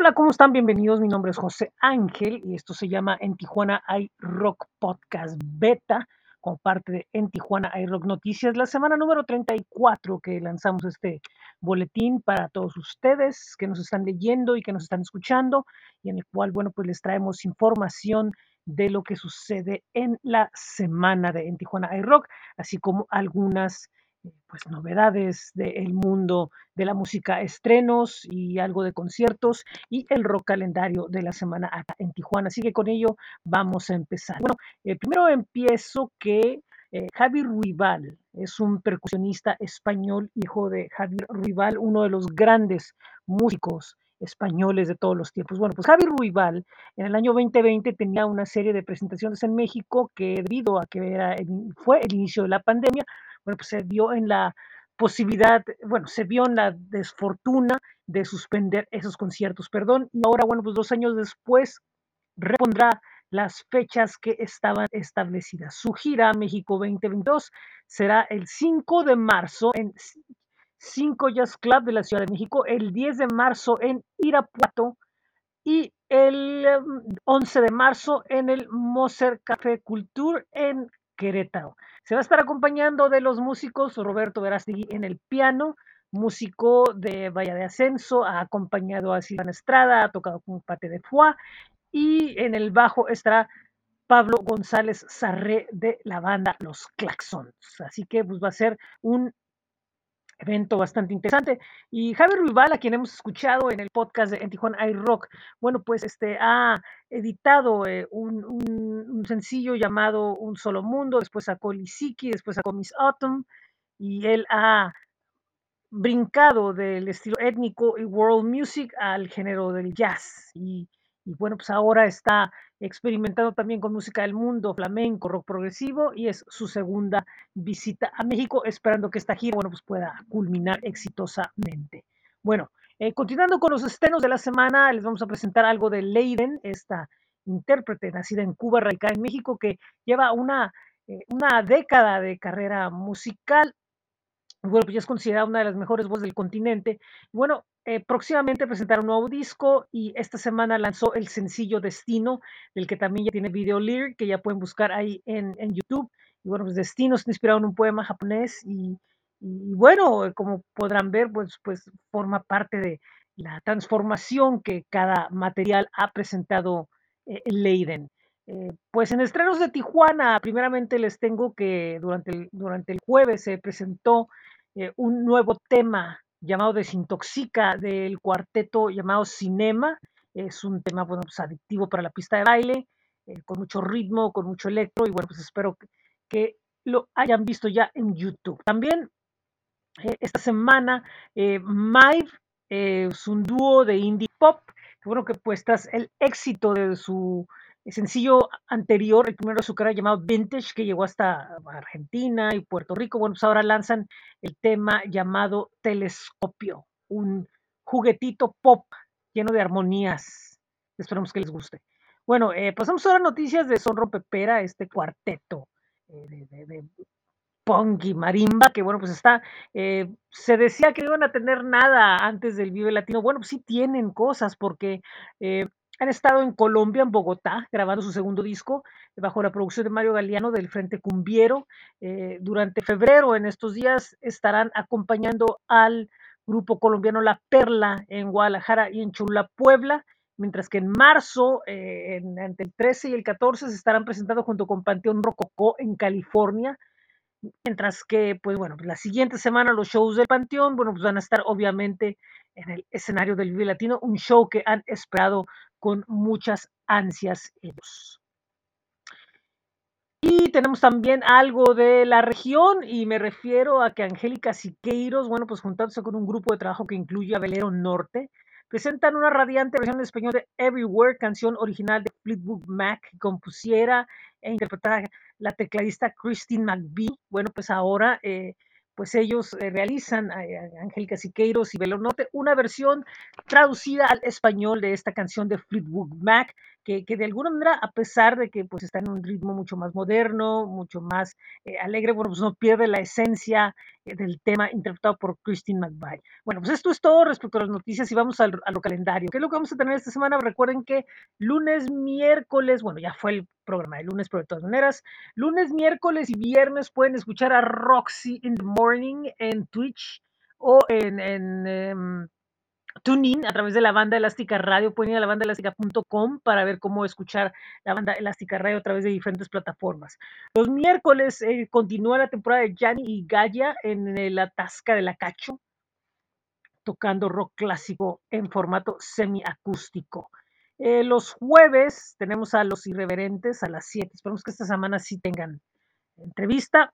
Hola, ¿cómo están? Bienvenidos. Mi nombre es José Ángel y esto se llama En Tijuana hay Rock Podcast Beta, como parte de En Tijuana hay Rock Noticias, la semana número 34 que lanzamos este boletín para todos ustedes que nos están leyendo y que nos están escuchando y en el cual, bueno, pues les traemos información de lo que sucede en la semana de En Tijuana hay Rock, así como algunas pues novedades del mundo de la música, estrenos y algo de conciertos y el rock calendario de la semana acá en Tijuana. Así que con ello vamos a empezar. Bueno, eh, primero empiezo que eh, Javi Ruibal es un percusionista español, hijo de Javier Ruibal, uno de los grandes músicos españoles de todos los tiempos. Bueno, pues Javi Ruibal en el año 2020 tenía una serie de presentaciones en México que debido a que era fue el inicio de la pandemia, bueno, pues se vio en la posibilidad, bueno, se vio en la desfortuna de suspender esos conciertos, perdón, y ahora, bueno, pues dos años después repondrá las fechas que estaban establecidas. Su gira México 2022 será el 5 de marzo en 5 Jazz Club de la Ciudad de México, el 10 de marzo en Irapuato y el 11 de marzo en el Moser Café Culture en Querétaro. Se va a estar acompañando de los músicos Roberto Verástegui en el piano, músico de Valle de Ascenso, ha acompañado a Silvana Estrada, ha tocado con Pate de Foix y en el bajo estará Pablo González Sarré de la banda Los Claxons. Así que pues va a ser un evento bastante interesante. Y Javier Ruibal, a quien hemos escuchado en el podcast de En Tijuana iRock, bueno, pues este ha editado eh, un, un, sencillo llamado Un Solo Mundo, después sacó Lisiki, después sacó Miss Autumn, y él ha brincado del estilo étnico y world music al género del jazz. Y, y bueno, pues ahora está experimentando también con música del mundo, flamenco, rock progresivo, y es su segunda visita a México, esperando que esta gira, bueno, pues pueda culminar exitosamente. Bueno, eh, continuando con los estrenos de la semana, les vamos a presentar algo de Leiden, esta intérprete nacida en Cuba, radicada en México, que lleva una, eh, una década de carrera musical. Bueno, pues ya es considerada una de las mejores voces del continente. Bueno, eh, próximamente presentará un nuevo disco y esta semana lanzó el sencillo Destino, del que también ya tiene video lyric, que ya pueden buscar ahí en, YouTube. Y bueno, pues Destino está inspirado en un poema japonés y, y bueno, como podrán ver, pues, pues forma parte de la transformación que cada material ha presentado eh, Leiden. Eh, pues en estrenos de Tijuana, primeramente les tengo que durante el, durante el jueves se presentó eh, un nuevo tema llamado Desintoxica del cuarteto llamado Cinema. Es un tema bueno, pues, adictivo para la pista de baile, eh, con mucho ritmo, con mucho electro y bueno, pues espero que, lo hayan visto ya en YouTube. También eh, esta semana eh, Maeve es un dúo de indie pop, bueno que pues tras el éxito de su el sencillo anterior, el primero de su carrera llamado Vintage, que llegó hasta Argentina y Puerto Rico. Bueno, pues ahora lanzan el tema llamado Telescopio, un juguetito pop lleno de armonías. Esperamos que les guste. Bueno, eh, pasamos ahora a noticias de Son Pepera, este cuarteto eh, de, de, y marimba, que bueno, pues está, eh, se decía que no iban a tener nada antes del Vive Latino. Bueno, pues sí tienen cosas, porque han estado en Colombia, en Bogotá, grabando su segundo disco bajo la producción de Mario Galeano del Frente Cumbiero. Eh, durante febrero, en estos días, estarán acompañando al grupo colombiano La Perla en Guadalajara y en Chula, Puebla, mientras que en marzo, eh, en, entre el 13 y el 14, se estarán presentando junto con Panteón Rococó en California. Mientras que, pues bueno, la siguiente semana los shows del Panteón, bueno, pues van a estar obviamente en el escenario del Vive Latino, un show que han esperado con muchas ansias ellos. Y tenemos también algo de la región y me refiero a que Angélica Siqueiros, bueno, pues juntándose con un grupo de trabajo que incluye a Velero Norte, presentan una radiante versión en español de Everywhere, canción original de Fleetwood Mac, que compusiera e interpretara la tecladista Christine McVie. Bueno, pues ahora eh, pues ellos eh, realizan, Angélica Siqueiros y Velero Norte, una versión traducida al español de esta canción de Fleetwood Mac, que, de alguna manera, a pesar de que pues está en un ritmo mucho más moderno, mucho más eh, alegre, bueno, pues no pierde la esencia eh, del tema interpretado por Christine McVie. Bueno, pues esto es todo respecto a las noticias y vamos al, a lo calendario. ¿Qué es lo que vamos a tener esta semana? Recuerden que lunes, miércoles, bueno, ya fue el programa de lunes, pero de todas maneras, lunes, miércoles y viernes pueden escuchar a Roxy in the Morning en Twitch o en, um, TuneIn a través de la banda elástica radio. Pueden ir a la banda elástica.com para ver cómo escuchar la banda elástica radio a través de diferentes plataformas. Los miércoles eh, continúa la temporada de Gianni y Gaya en la Tasca de la Cacho, tocando rock clásico en formato semiacústico. Eh, los jueves tenemos a los irreverentes a las 7. Esperamos que esta semana sí tengan entrevista.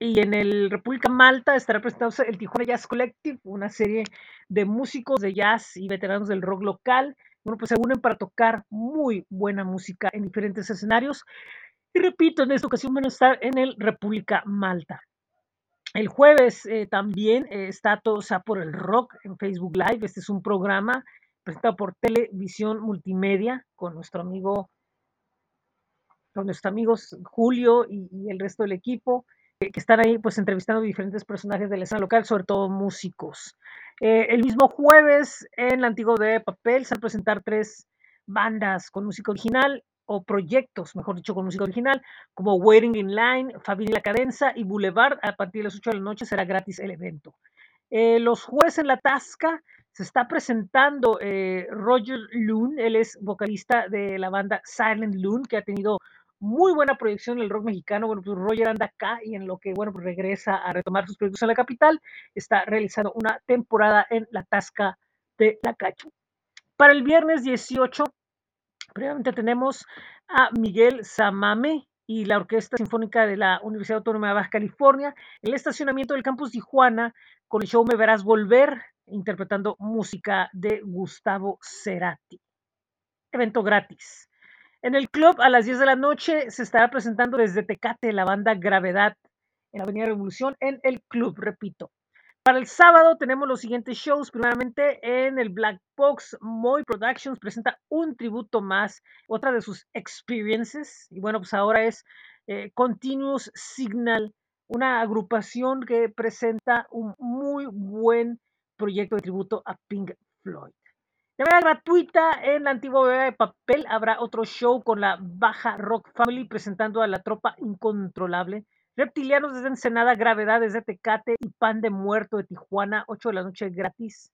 Y en el República Malta estará presentándose el Tijuana Jazz Collective, una serie de músicos de jazz y veteranos del rock local. Bueno, pues se unen para tocar muy buena música en diferentes escenarios. Y repito, en esta ocasión van a estar en el República Malta. El jueves eh, también eh, está todo o sea, por el rock en Facebook Live. Este es un programa presentado por Televisión Multimedia con nuestro amigo, con nuestros amigos Julio y, y el resto del equipo que están ahí pues entrevistando diferentes personajes de la escena local, sobre todo músicos. Eh, el mismo jueves en la Antiguo de Papel se van a presentar tres bandas con música original o proyectos, mejor dicho, con música original, como Waiting in Line, Fabini La Cadenza y Boulevard. A partir de las 8 de la noche será gratis el evento. Eh, los jueves en la Tasca se está presentando eh, Roger Loon, él es vocalista de la banda Silent Loon, que ha tenido muy buena proyección en el rock mexicano. Bueno, pues Roger anda acá y en lo que, bueno, pues regresa a retomar sus proyectos en la capital, está realizando una temporada en la Tasca de la Cacho. Para el viernes 18, previamente tenemos a Miguel Samame y la Orquesta Sinfónica de la Universidad Autónoma de Baja California, el estacionamiento del campus Tijuana, con el show Me Verás Volver, interpretando música de Gustavo Cerati. Evento gratis. En el club a las 10 de la noche se estará presentando desde Tecate la banda Gravedad en la Avenida Revolución en el club, repito. Para el sábado tenemos los siguientes shows. Primeramente en el Black Box, Moy Productions presenta un tributo más, otra de sus experiences. Y bueno, pues ahora es eh, Continuous Signal, una agrupación que presenta un muy buen proyecto de tributo a Pink Floyd. De manera gratuita en la antigua bebé de papel habrá otro show con la Baja Rock Family presentando a la tropa incontrolable. Reptilianos desde Ensenada, Gravedad desde Tecate y Pan de Muerto de Tijuana, 8 de la noche gratis.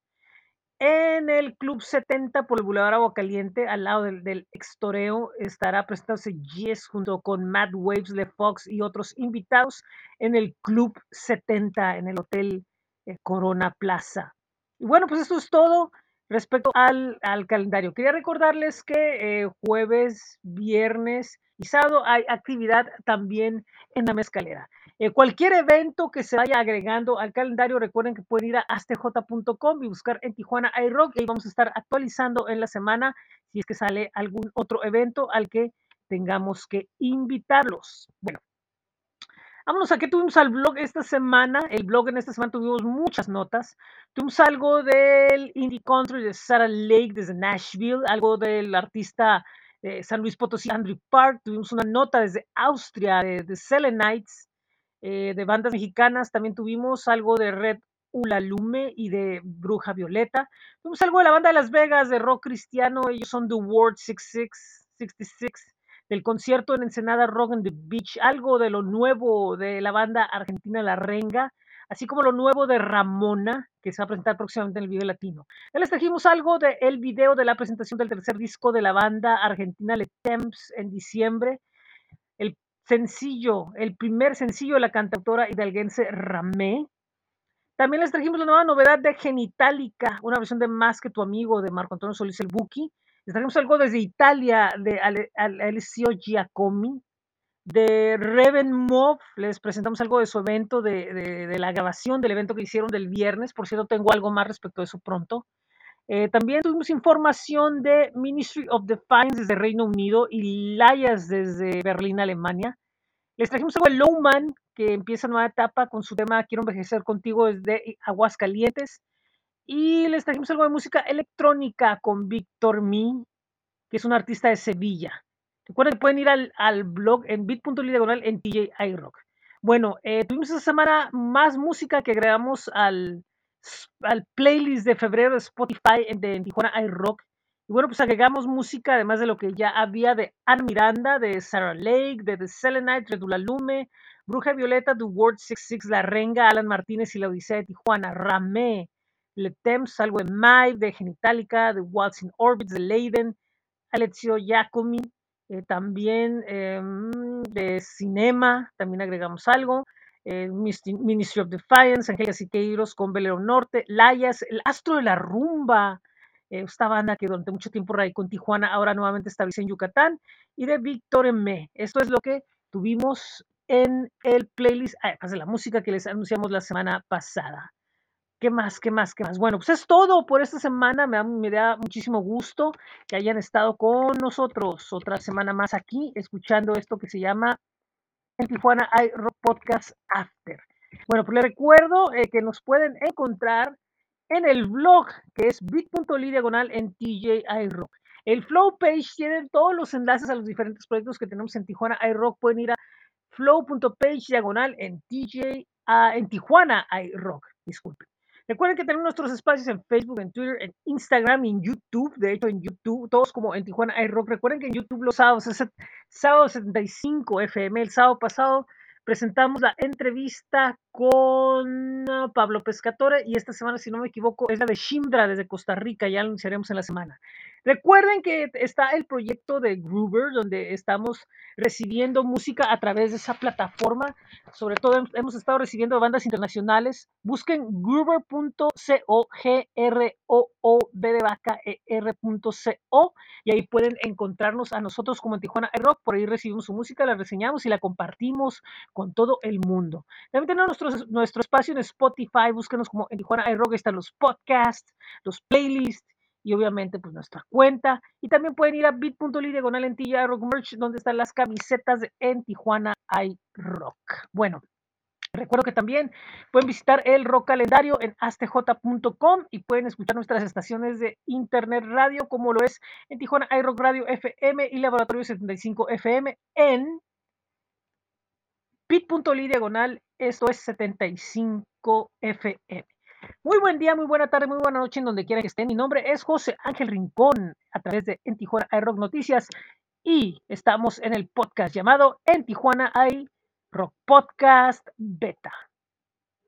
En el Club 70 por el Boulevard Agua Caliente, al lado del, del Extoreo, estará presentándose Yes junto con Mad Waves, Le Fox y otros invitados en el Club 70 en el Hotel eh, Corona Plaza. Y bueno, pues esto es todo. Respecto al, al calendario, quería recordarles que eh, jueves, viernes y sábado hay actividad también en la mezcalera. Eh, cualquier evento que se vaya agregando al calendario, recuerden que pueden ir a astj.com y buscar en Tijuana iRock y ahí vamos a estar actualizando en la semana si es que sale algún otro evento al que tengamos que invitarlos. Bueno, Vámonos a qué tuvimos al blog esta semana. El blog en esta semana tuvimos muchas notas. Tuvimos algo del indie country de Sarah Lake desde Nashville, algo del artista de San Luis Potosí, Andrew Park. Tuvimos una nota desde Austria de, de Selenites, eh, de bandas mexicanas. También tuvimos algo de Red Ulalume y de Bruja Violeta. Tuvimos algo de la banda de Las Vegas de rock cristiano. Ellos son The World 66. 66 del concierto en Ensenada Rock and the Beach, algo de lo nuevo de la banda argentina La Renga, así como lo nuevo de Ramona, que se va a presentar próximamente en el video latino. Ya les trajimos algo del el video de la presentación del tercer disco de la banda argentina Le Temps en diciembre, el sencillo, el primer sencillo de la cantautora hidalguense Ramé. También les trajimos la nueva novedad de Genitalica, una versión de Más que tu amigo de Marco Antonio Solís el Buki, les traemos algo desde Italia de Alessio Giacomi. De Reven Mob, les presentamos algo de su evento, de, de, la grabación del evento que hicieron del viernes. Por cierto, tengo algo más respecto de eso pronto. Eh, también tuvimos información de Ministry of Defense desde Reino Unido y Layas desde Berlín, Alemania. Les trajimos algo de Lowman, que empieza nueva etapa con su tema Quiero envejecer contigo desde Aguascalientes. Y les trajimos algo de música electrónica con Víctor Mi, que es un artista de Sevilla. Recuerden que pueden ir al, al blog en bit.ly diagonal en TJ iRock. Bueno, eh, tuvimos esta semana más música que agregamos al, al playlist de febrero de Spotify de Tijuana iRock. Y bueno, pues agregamos música, además de lo que ya había de Anne Miranda, de Sarah Lake, de The Selenite, Redula Lume, Bruja Violeta, The World 66, La Renga, Alan Martínez y la Odisea de Tijuana, Ramé, Le Temps, algo de Mai, de Genitalica, The Waltz in Orbits, de Leiden, Alexio Giacomi, eh, también eh, de Cinema, también agregamos algo. Eh, Ministry of Defiance, Angélica Siqueiros con Velero Norte, Layas, el Astro de la Rumba, esta banda que durante mucho tiempo radicó en Tijuana, ahora nuevamente está en Yucatán, y de Víctor M. Esto es lo que tuvimos en el playlist, además de la música que les anunciamos la semana pasada. ¿Qué más? ¿Qué más? ¿Qué más? Bueno, pues es todo por esta semana. Me da, muchísimo gusto que hayan estado con nosotros otra semana más aquí, escuchando esto que se llama en Tijuana hay Rock Podcast After. Bueno, pues les recuerdo eh, que nos pueden encontrar en el blog que es bit.ly diagonal en TJ iRock. El Flow page tiene todos los enlaces a los diferentes proyectos que tenemos en Tijuana iRock. Pueden ir a flow.page diagonal en TJ, uh, en Tijuana iRock. Disculpen. Recuerden que tenemos nuestros espacios en Facebook, en Twitter, en Instagram y en YouTube. De hecho, en YouTube, todos como en Tijuana iRock. Recuerden que en YouTube los sábados es sábado 75 FM. El sábado pasado presentamos la entrevista con Pablo Pescatore y esta semana, si no me equivoco, es la de Shimdra desde Costa Rica, ya anunciaremos en la semana. Recuerden que está el proyecto de Groover, donde estamos recibiendo música a través de esa plataforma. Sobre todo hemos estado recibiendo bandas internacionales. Busquen groover.co, g r o o b de vaca e r.co y ahí pueden encontrarnos a nosotros como en Tijuana Rock. Por ahí recibimos su música, la reseñamos y la compartimos con todo el mundo. También tenemos nuestro, nuestro espacio en Spotify. Búsquenos como en Tijuana Rock. Están los podcasts, los playlists y obviamente pues nuestra cuenta. Y también pueden ir a bit.ly diagonal en Rock Merch, donde están las camisetas En Tijuana hay Rock. Bueno, recuerdo que también pueden visitar el rock calendario en astj.com y pueden escuchar nuestras estaciones de internet radio, como lo es en Tijuana iRock Radio FM y Laboratorio 75 FM en bit.ly diagonal, esto es 75 FM. Muy buen día, muy buena tarde, muy buena noche en donde quiera que estén. Mi nombre es José Ángel Rincón a través de En Tijuana hay Rock Noticias y estamos en el podcast llamado En Tijuana hay Rock Podcast Beta.